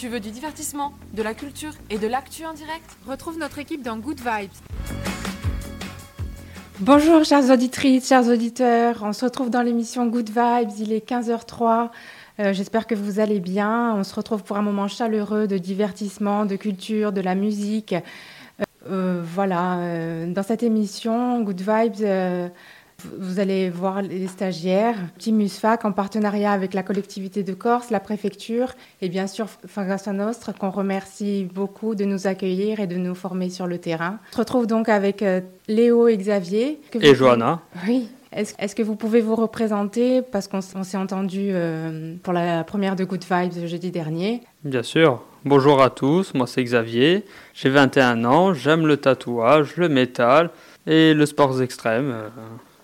Tu veux du divertissement, de la culture et de l'actu en direct Retrouve notre équipe dans Good Vibes. Bonjour chères auditrices, chers auditeurs. On se retrouve dans l'émission Good Vibes. Il est 15h03. Euh, J'espère que vous allez bien. On se retrouve pour un moment chaleureux de divertissement, de culture, de la musique. Euh, euh, voilà, dans cette émission Good Vibes, vous allez voir les stagiaires, Team Musfac en partenariat avec la collectivité de Corse, la préfecture et bien sûr Fangassa Nostre qu'on remercie beaucoup de nous accueillir et de nous former sur le terrain. On se retrouve donc avec euh, Léo et Xavier. Que Et vous- Johanna. Oui. Est-ce que vous pouvez vous représenter? Parce qu'on s'est entendu euh, pour la première de Good Vibes jeudi dernier. Bien sûr. Bonjour à tous, moi c'est Xavier. J'ai 21 ans, j'aime le tatouage, le métal et le sport extrême.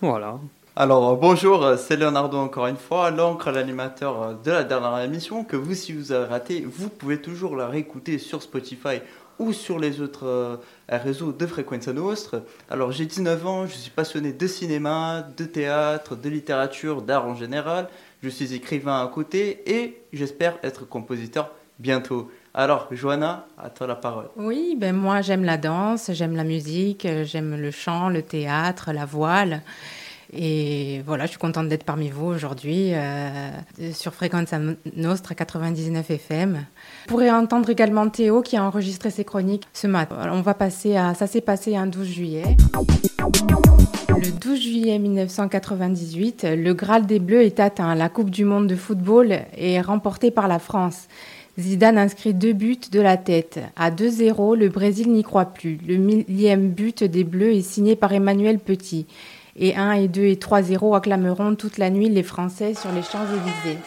Voilà. Alors euh, bonjour, euh, c'est Leonardo encore une fois, l'encre, l'animateur euh, de la dernière émission, que vous, si vous avez raté, vous pouvez toujours la réécouter sur Spotify ou sur les autres réseaux de Frequenza Nostre. Alors j'ai 19 ans, je suis passionné de cinéma, de théâtre, de littérature, d'art en général. Je suis écrivain à côté et j'espère être compositeur bientôt. Alors Johanna, à toi la parole. Oui, ben moi j'aime la danse, j'aime la musique, euh, j'aime le chant, le théâtre, la voile. Et voilà, je suis contente d'être parmi vous aujourd'hui euh, sur Fréquence Nostre à 99 FM. Vous pourrez entendre également Théo qui a enregistré ses chroniques ce matin. On va passer à ça s'est passé un 12 juillet. Le 12 juillet 1998, le Graal des Bleus est atteint. La Coupe du monde de football est remportée par la France. Zidane inscrit deux buts de la tête. À 2-0, le Brésil n'y croit plus. Le millième but des Bleus est signé par Emmanuel Petit. Et 1 et 2 et 3-0 acclameront toute la nuit les Français sur les Champs-Élysées.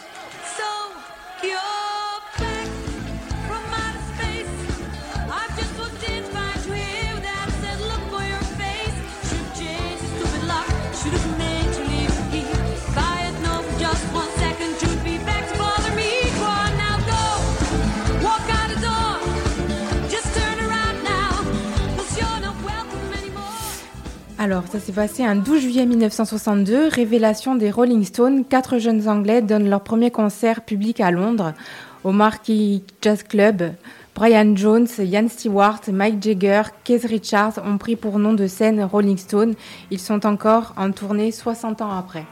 Alors, ça s'est passé un 12 juillet 1962, révélation des Rolling Stones. Quatre jeunes Anglais donnent leur premier concert public à Londres, au Marquis Jazz Club. Brian Jones, Ian Stewart, Mike Jagger, Keith Richards ont pris pour nom de scène Rolling Stone. Ils sont encore en tournée 60 ans après.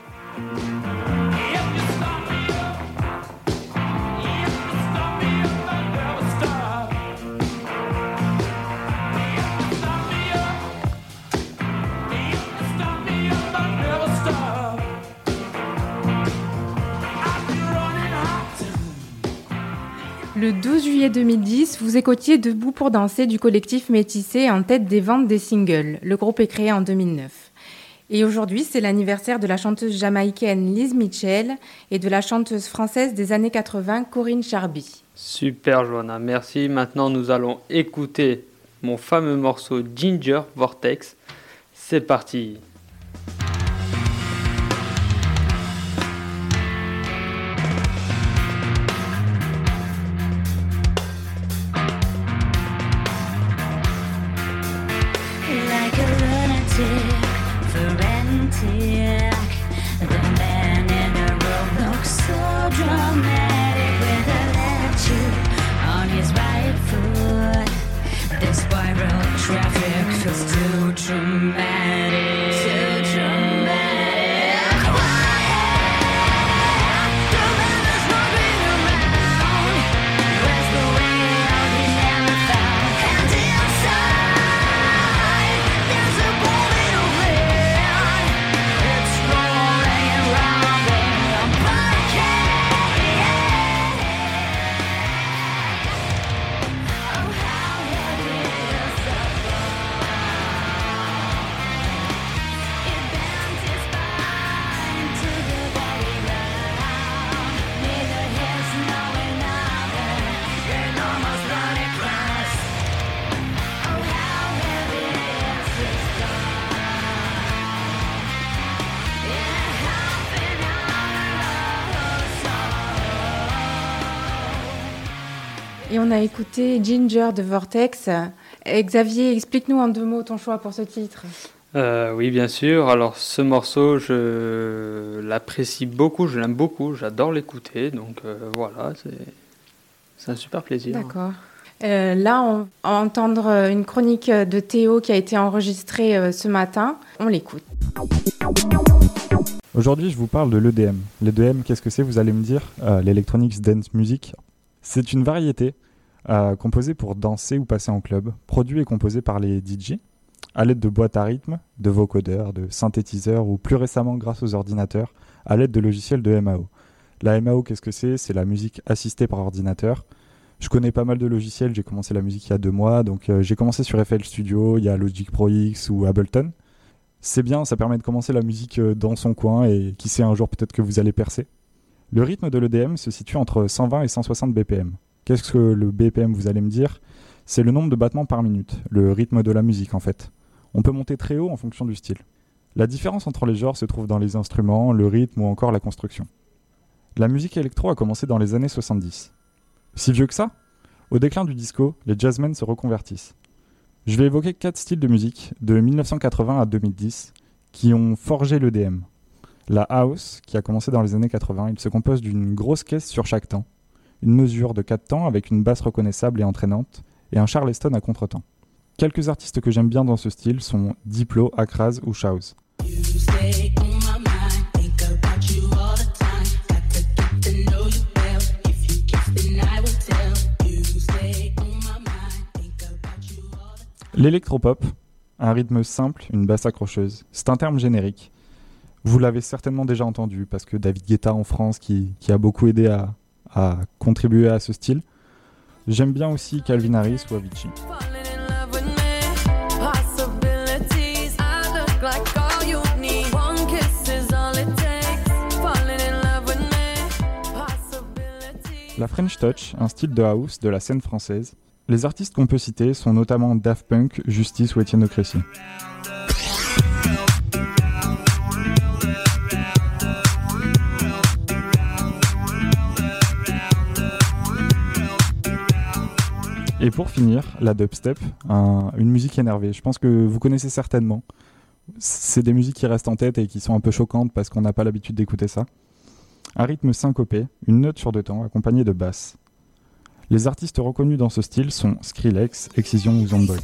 Le 12 juillet 2010, vous écoutiez Debout pour danser du collectif Métissé en tête des ventes des singles. Le groupe est créé en 2009. Et aujourd'hui, c'est l'anniversaire de la chanteuse jamaïcaine Liz Mitchell et de la chanteuse française des années 80 Corinne Charby. Super Johanna, merci. Maintenant nous allons écouter mon fameux morceau Ginger Vortex. C'est parti. On a écouté Ginger de Vortex. Et Xavier, explique-nous en deux mots ton choix pour ce titre. Euh, oui, bien sûr. Alors, ce morceau, je l'apprécie beaucoup, je l'aime beaucoup, j'adore l'écouter. Donc, euh, voilà, c'est un super plaisir. D'accord. Euh, là, on va entendre une chronique de Théo qui a été enregistrée euh, ce matin. On l'écoute. Aujourd'hui, je vous parle de l'EDM. L'EDM, qu'est-ce que c'est? Vous allez me dire. Euh, L'Electronics Dance Music. C'est une variété euh, composée pour danser ou passer en club, produit et composé par les DJ, à l'aide de boîtes à rythme, de vocodeurs, de synthétiseurs ou plus récemment grâce aux ordinateurs, à l'aide de logiciels de MAO. La MAO, qu'est-ce que c'est? C'est la musique assistée par ordinateur. Je connais pas mal de logiciels, j'ai commencé la musique il y a deux mois, donc euh, j'ai commencé sur FL Studio, il y a Logic Pro X ou Ableton. C'est bien, ça permet de commencer la musique euh, dans son coin et qui sait un jour peut-être que vous allez percer. Le rythme de l'EDM se situe entre 120 et 160 BPM. Qu'est-ce que le BPM vous allez me dire? C'est le nombre de battements par minute, le rythme de la musique en fait. On peut monter très haut en fonction du style. La différence entre les genres se trouve dans les instruments, le rythme ou encore la construction. La musique électro a commencé dans les années 70. Si vieux que ça Au déclin du disco, les jazzmen se reconvertissent. Je vais évoquer quatre styles de musique de 1980 à 2010 qui ont forgé l'EDM. La house, qui a commencé dans les années 80, il se compose d'une grosse caisse sur chaque temps, une mesure de 4 temps avec une basse reconnaissable et entraînante, et un charleston à contretemps. Quelques artistes que j'aime bien dans ce style sont Diplo, Akraz ou Shouse. L'électropop, un rythme simple, une basse accrocheuse, c'est un terme générique. Vous l'avez certainement déjà entendu parce que David Guetta en France qui, qui a beaucoup aidé à, à contribuer à ce style. J'aime bien aussi Calvin Harris ou Avicii. La French Touch, un style de house de la scène française. Les artistes qu'on peut citer sont notamment Daft Punk, Justice ou Etienne de Crécy. Et pour finir, la dubstep, un- une musique énervée. Je pense que vous connaissez certainement. C'est des musiques qui restent en tête et qui sont un peu choquantes parce qu'on n'a pas l'habitude d'écouter ça. Un rythme syncopé, une note sur deux temps, accompagnée de basses. Les artistes reconnus dans ce style sont Skrillex, Excision ou Zomboy.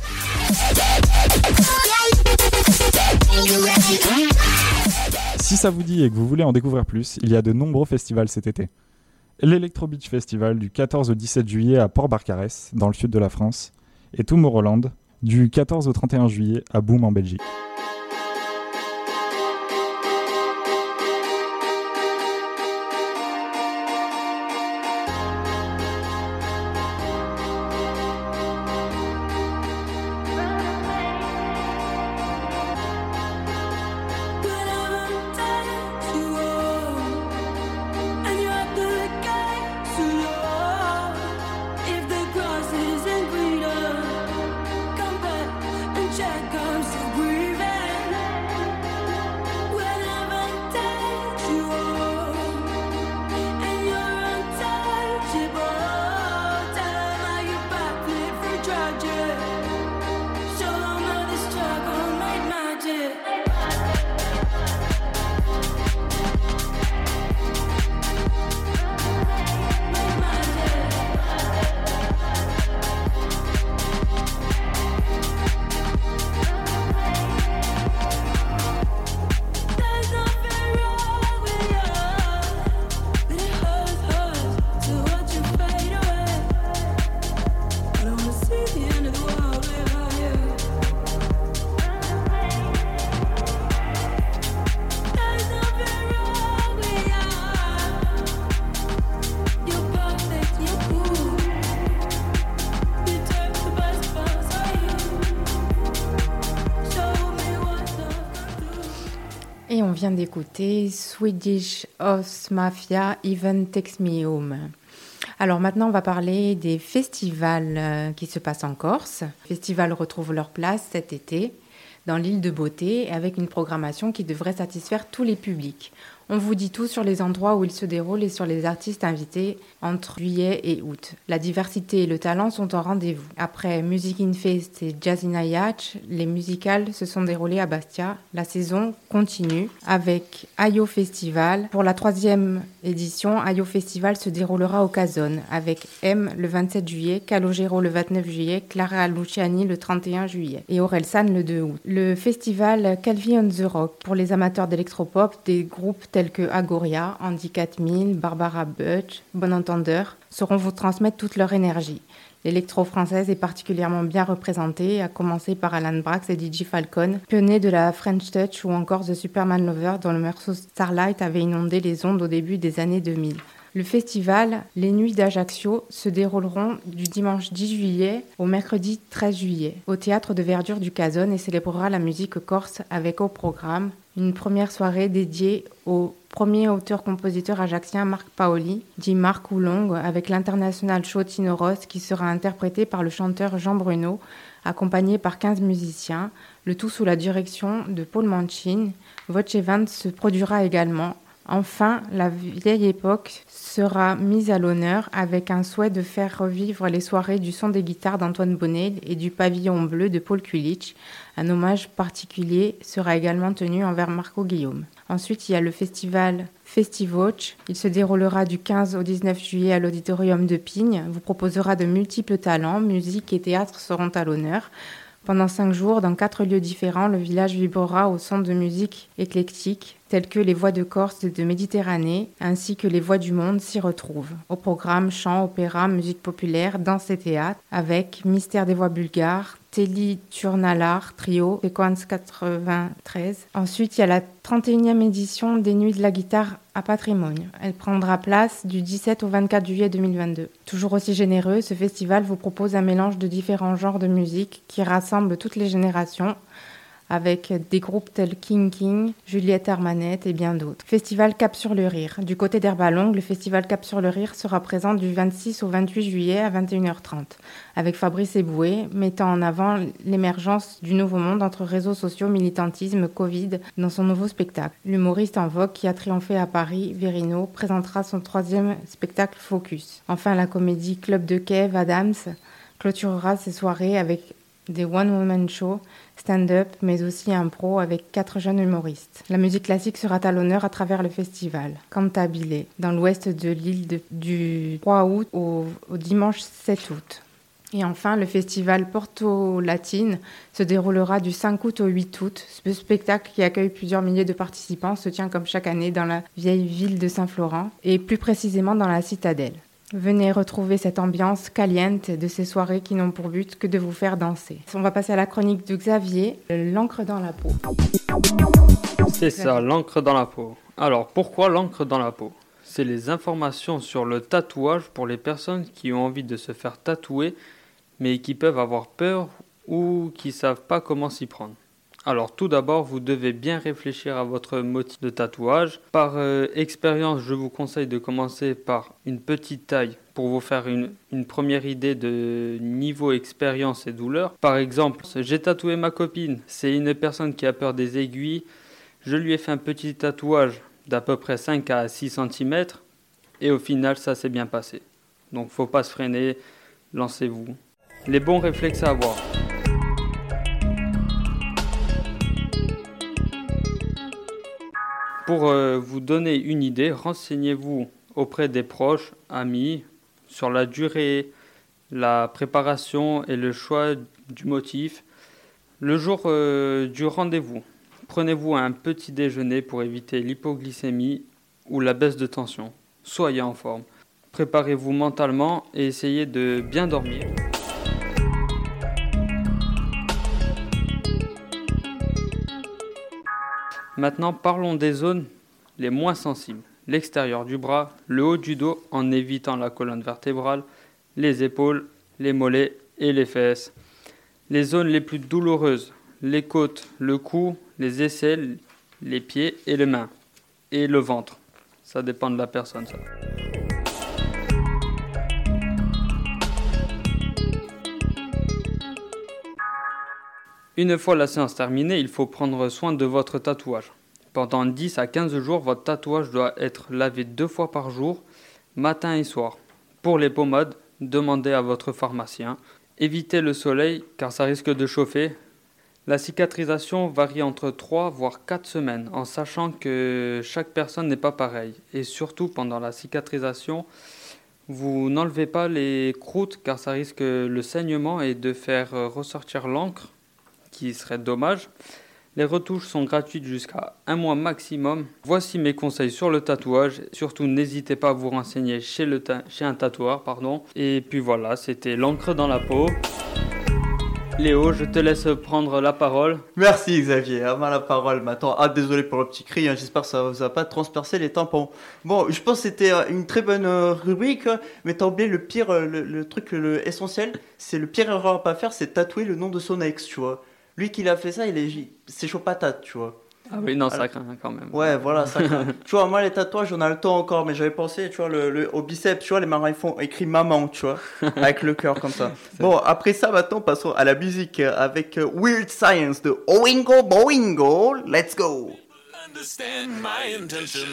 Si ça vous dit et que vous voulez en découvrir plus, il y a de nombreux festivals cet été. L'Electro Beach Festival du 14 au 17 juillet à Port-Barcarès, dans le sud de la France, et Tomorrowland du 14 au 31 juillet à Boom en Belgique. D'écouter Swedish House Mafia Even Takes Me Home. Alors maintenant, on va parler des festivals euh, qui se passent en Corse. Festivals retrouvent leur place cet été dans l'île de Beauté avec une programmation qui devrait satisfaire tous les publics. On vous dit tout sur les endroits où il se déroule et sur les artistes invités entre juillet et août. La diversité et le talent sont au rendez-vous. Après Music in Fest et Jazz in Ayach, les musicales se sont déroulées à Bastia. La saison continue avec Ayo Festival. Pour la troisième édition, Ayo Festival se déroulera au Casone avec M le 27 juillet, Calogero le 29 juillet, Clara Luciani le 31 juillet et Orelsan le 2 août. Le festival Calvi on the Rock pour les amateurs d'électropop, des groupes tels que Agoria, Andy 4000, Barbara Butch, Bon Entendeur sauront vous transmettre toute leur énergie. L'électro-française est particulièrement bien représentée, à commencer par Alan Brax et DJ Falcon, pionniers de la French Touch ou encore The Superman Lover dont le morceau Starlight avait inondé les ondes au début des années 2000. Le festival Les Nuits d'Ajaccio se dérouleront du dimanche 10 juillet au mercredi 13 juillet au théâtre de verdure du Casone et célébrera la musique corse avec au programme une première soirée dédiée au premier auteur-compositeur ajaxien Marc Paoli, dit Marc Oulong, avec l'international show Tino Ross qui sera interprété par le chanteur Jean Bruno, accompagné par 15 musiciens, le tout sous la direction de Paul Manchin. Voce Evans se produira également. Enfin, la vieille époque sera mise à l'honneur avec un souhait de faire revivre les soirées du son des guitares d'Antoine Bonnet et du pavillon bleu de Paul Kulich. Un hommage particulier sera également tenu envers Marco Guillaume. Ensuite, il y a le festival Festivoch. Il se déroulera du 15 au 19 juillet à l'auditorium de Pigne. Vous proposera de multiples talents, musique et théâtre seront à l'honneur. Pendant cinq jours, dans quatre lieux différents, le village vibrera au son de musique éclectique, telles que les voix de Corse et de Méditerranée, ainsi que les voix du monde s'y retrouvent. Au programme, chant, opéra, musique populaire, danse et théâtre, avec Mystère des voix bulgares, Telly Turnalar, trio, Sequence 93. Ensuite, il y a la 31e édition des Nuits de la guitare à patrimoine. Elle prendra place du 17 au 24 juillet 2022. Toujours aussi généreux, ce festival vous propose un mélange de différents genres de musique qui rassemble toutes les générations avec des groupes tels King King, Juliette Armanette et bien d'autres. Festival Cap sur le Rire. Du côté d'Herbalongue, le festival Cap sur le Rire sera présent du 26 au 28 juillet à 21h30, avec Fabrice Eboué, mettant en avant l'émergence du nouveau monde entre réseaux sociaux, militantisme, Covid, dans son nouveau spectacle. L'humoriste en vogue qui a triomphé à Paris, Verino, présentera son troisième spectacle Focus. Enfin, la comédie Club de Kev Adams clôturera ses soirées avec des one-woman shows, stand-up, mais aussi un pro avec quatre jeunes humoristes. La musique classique sera à l'honneur à travers le festival Cantabile, dans l'ouest de l'île du 3 août au, au dimanche 7 août. Et enfin, le festival Porto Latine se déroulera du 5 août au 8 août. Ce spectacle qui accueille plusieurs milliers de participants se tient comme chaque année dans la vieille ville de Saint-Florent et plus précisément dans la citadelle. Venez retrouver cette ambiance caliente de ces soirées qui n'ont pour but que de vous faire danser. On va passer à la chronique de Xavier, l'encre dans la peau. C'est ça, l'encre dans la peau. Alors, pourquoi l'encre dans la peau? C'est les informations sur le tatouage pour les personnes qui ont envie de se faire tatouer, mais qui peuvent avoir peur ou qui savent pas comment s'y prendre. Alors, tout d'abord, vous devez bien réfléchir à votre motif de tatouage. Par euh, expérience, je vous conseille de commencer par une petite taille pour vous faire une, première idée de niveau expérience et douleur. Par exemple, j'ai tatoué ma copine. C'est une personne qui a peur des aiguilles. Je lui ai fait un petit tatouage d'à peu près 5 à 6 cm et au final ça s'est bien passé. Donc faut pas se freiner, lancez-vous. Les bons réflexes à avoir. Pour euh, vous donner une idée, renseignez-vous auprès des proches, amis, sur la durée, la préparation et le choix du motif. Le jour euh, du rendez-vous, prenez-vous un petit déjeuner pour éviter l'hypoglycémie ou la baisse de tension. Soyez en forme. Préparez-vous mentalement et essayez de bien dormir. Maintenant, parlons des zones les moins sensibles. L'extérieur du bras, le haut du dos en évitant la colonne vertébrale, les épaules, les mollets et les fesses. Les zones les plus douloureuses, les côtes, le cou, les aisselles, les pieds et les mains. Et le ventre. Ça dépend de la personne. Une fois la séance terminée, il faut prendre soin de votre tatouage. Pendant 10 à 15 jours, votre tatouage doit être lavé deux fois par jour, matin et soir. Pour les pommades, demandez à votre pharmacien. Évitez le soleil car ça risque de chauffer. La cicatrisation varie entre 3 voire 4 semaines en sachant que chaque personne n'est pas pareille. Et surtout pendant la cicatrisation, vous n'enlevez pas les croûtes car ça risque le saignement et de faire ressortir l'encre, qui serait dommage. Les retouches sont gratuites jusqu'à un mois maximum. Voici mes conseils sur le tatouage. Surtout, n'hésitez pas à vous renseigner chez, le chez un tatoueur. Pardon. Et puis voilà, c'était l'encre dans la peau. Léo, je te laisse prendre la parole. Merci Xavier, moi la parole maintenant. Ah désolé pour le petit cri, hein, j'espère que ça vous a pas transpercé les tampons. Bon, je pense que c'était euh, une très bonne euh, rubrique, mais t'as oublié le pire, euh, le, le truc le essentiel, c'est le pire erreur à pas faire, c'est tatouer le nom de son ex, tu vois. Lui qui l'a fait ça, il est, c'est chaud patate, tu vois. Ah oui, non, ça Alors- craint quand même. Ouais, voilà, ça. craint. tu vois, moi les tatouages, on a le temps encore, mais j'avais pensé, tu vois, le, le- au biceps, tu vois, les marins ils font écrit maman, tu vois, avec le cœur comme ça. Bon, après ça, maintenant, passons à la musique euh, avec euh, Weird Science de Oingo Boingo. Let's go! understand my intention.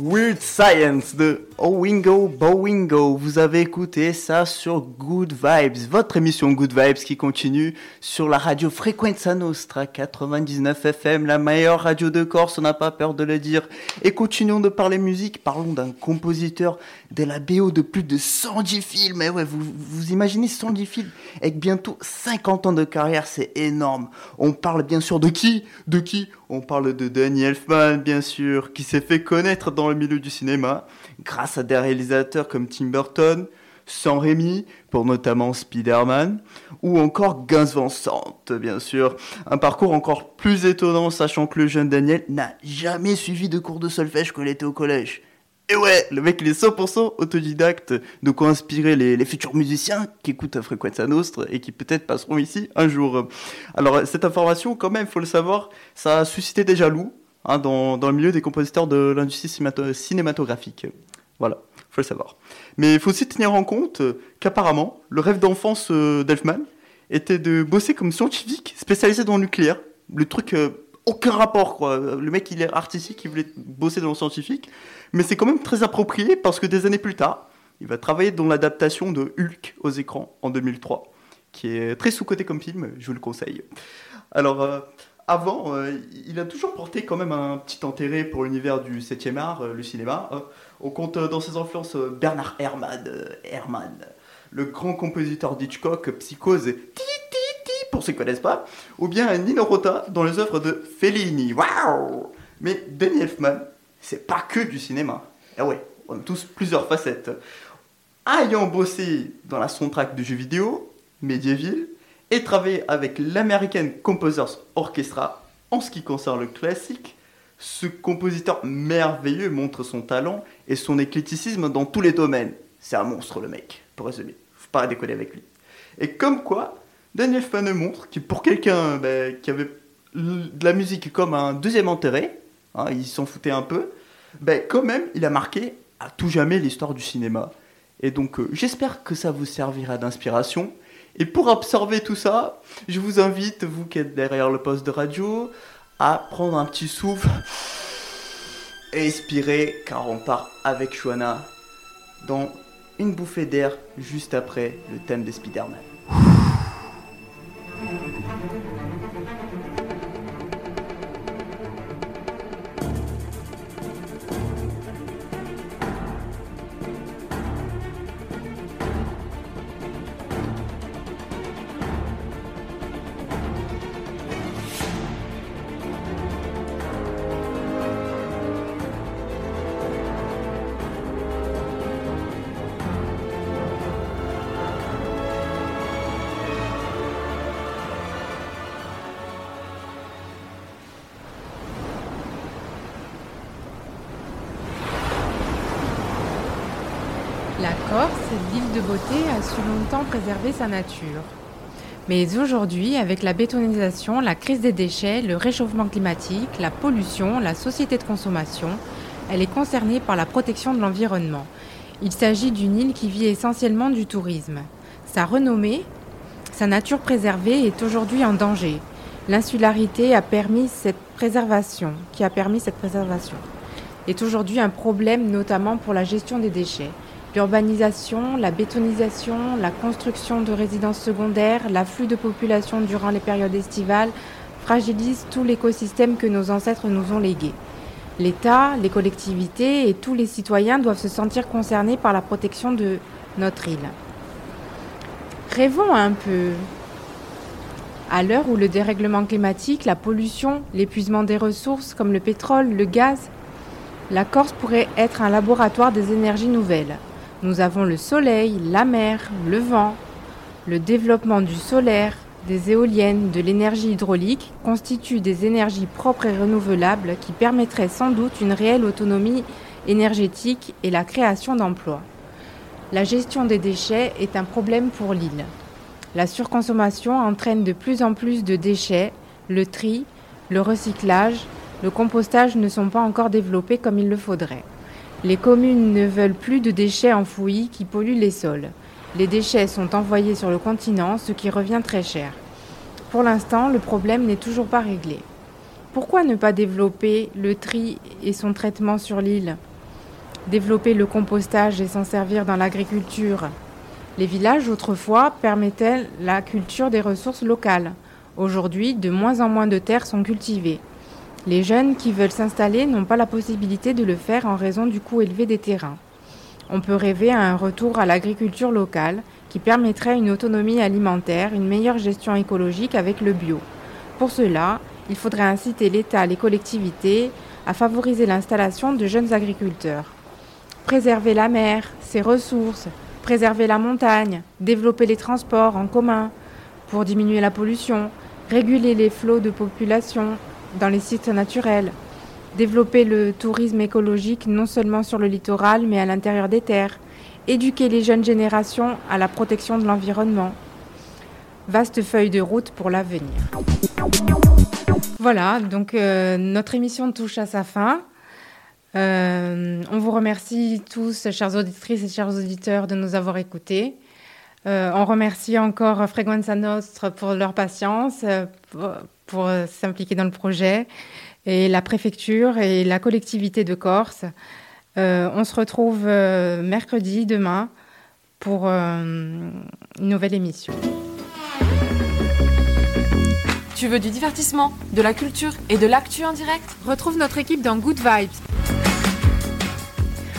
Weird Science de Owingo Bowingo. Vous avez écouté ça sur Good Vibes, votre émission Good Vibes qui continue sur la radio Frequenza Nostra 99 FM, la meilleure radio de Corse, on n'a pas peur de le dire. Et continuons de parler musique, parlons d'un compositeur de la BO de plus de 110 films. Et ouais, vous, vous imaginez 110 films avec bientôt 50 ans de carrière, c'est énorme. On parle bien sûr de qui? De qui? On parle de Danny Elfman, bien sûr, qui s'est fait connaître dans le milieu du cinéma grâce à des réalisateurs comme Tim Burton, Sam Raimi, pour notamment Spider-Man, ou encore Sant, bien sûr. Un parcours encore plus étonnant, sachant que le jeune Daniel n'a jamais suivi de cours de solfège quand il était au collège. Et ouais, le mec il est 100% autodidacte, de quoi inspirer les, futurs musiciens qui écoutent à Frequenza Nostra et qui peut-être passeront ici un jour. Alors cette information, quand même, faut le savoir, ça a suscité des jaloux hein, dans, le milieu des compositeurs de l'industrie cinémato- cinématographique. Voilà, faut le savoir. Mais il faut aussi tenir en compte euh, qu'apparemment, le rêve d'enfance euh, d'Elfman était de bosser comme scientifique spécialisé dans le nucléaire. Le truc, euh, aucun rapport, quoi. Le mec, il est artistique, il voulait bosser dans le scientifique. Mais c'est quand même très approprié parce que des années plus tard, il va travailler dans l'adaptation de Hulk aux écrans en 2003, qui est très sous-coté comme film, je vous le conseille. Alors, avant, euh, il a toujours porté quand même un petit intérêt pour l'univers du 7e art, euh, le cinéma. Euh, on compte euh, dans ses influences Bernard Herrmann, le grand compositeur d'Hitchcock, Psychose, ti, ti, ti, pour ceux qui ne connaissent pas, ou bien Nino Rota dans les œuvres de Fellini. Waouh Mais Danny Elfman, c'est pas que du cinéma. Ah ouais, on a tous plusieurs facettes. Ayant bossé dans la soundtrack de jeux vidéo, Medieval, et travaillé avec l'American Composers Orchestra en ce qui concerne le classique, ce compositeur merveilleux montre son talent et son éclecticisme dans tous les domaines. C'est un monstre le mec, pour résumer. Faut pas déconner avec lui. Et comme quoi, Daniel Fane montre que pour quelqu'un ben, qui avait de la musique comme un deuxième intérêt, hein, il s'en foutait un peu, ben, quand même, il a marqué à tout jamais l'histoire du cinéma. Et donc, euh, j'espère que ça vous servira d'inspiration Et pour absorber tout ça, je vous invite, vous qui êtes derrière le poste de radio, à prendre un petit souffle et expirer, car on part avec Chouana dans une bouffée d'air juste après le thème des Spider-Man. La Corse, l'île de beauté, a su longtemps préserver sa nature. Mais aujourd'hui, avec la bétonisation, la crise des déchets, le réchauffement climatique, la pollution, la société de consommation, elle est concernée par la protection de l'environnement. Il s'agit d'une île qui vit essentiellement du tourisme. Sa renommée, sa nature préservée est aujourd'hui en danger. L'insularité a permis cette préservation, qui a permis cette préservation, est aujourd'hui un problème notamment pour la gestion des déchets. L'urbanisation, la bétonisation, la construction de résidences secondaires, l'afflux de population durant les périodes estivales fragilisent tout l'écosystème que nos ancêtres nous ont légué. L'État, les collectivités et tous les citoyens doivent se sentir concernés par la protection de notre île. Rêvons un peu. À l'heure où le dérèglement climatique, la pollution, l'épuisement des ressources comme le pétrole, le gaz, la Corse pourrait être un laboratoire des énergies nouvelles. Nous avons le soleil, la mer, le vent. Le développement du solaire, des éoliennes, de l'énergie hydraulique constituent des énergies propres et renouvelables qui permettraient sans doute une réelle autonomie énergétique et la création d'emplois. La gestion des déchets est un problème pour l'île. La surconsommation entraîne de plus en plus de déchets, le tri, le recyclage, le compostage ne sont pas encore développés comme il le faudrait. Les communes ne veulent plus de déchets enfouis qui polluent les sols. Les déchets sont envoyés sur le continent, ce qui revient très cher. Pour l'instant, le problème n'est toujours pas réglé. Pourquoi ne pas développer le tri et son traitement sur l'île? Développer le compostage et s'en servir dans l'agriculture Les villages autrefois permettaient la culture des ressources locales. Aujourd'hui, de moins en moins de terres sont cultivées. Les jeunes qui veulent s'installer n'ont pas la possibilité de le faire en raison du coût élevé des terrains. On peut rêver à un retour à l'agriculture locale qui permettrait une autonomie alimentaire, une meilleure gestion écologique avec le bio. Pour cela, il faudrait inciter l'État et les collectivités à favoriser l'installation de jeunes agriculteurs. Préserver la mer, ses ressources, préserver la montagne, développer les transports en commun pour diminuer la pollution, réguler les flots de population dans les sites naturels, développer le tourisme écologique non seulement sur le littoral mais à l'intérieur des terres, éduquer les jeunes générations à la protection de l'environnement. Vaste feuille de route pour l'avenir. Voilà, donc euh, notre émission touche à sa fin. Euh, on vous remercie tous, chères auditrices et chers auditeurs, de nous avoir écoutés. Euh, on remercie encore Frequenza Nostre pour leur patience, pour, s'impliquer dans le projet, et la préfecture et la collectivité de Corse. Euh, on se retrouve euh, mercredi, demain, pour euh, une nouvelle émission. Tu veux du divertissement, de la culture et de l'actu en direct? Retrouve notre équipe dans Good Vibes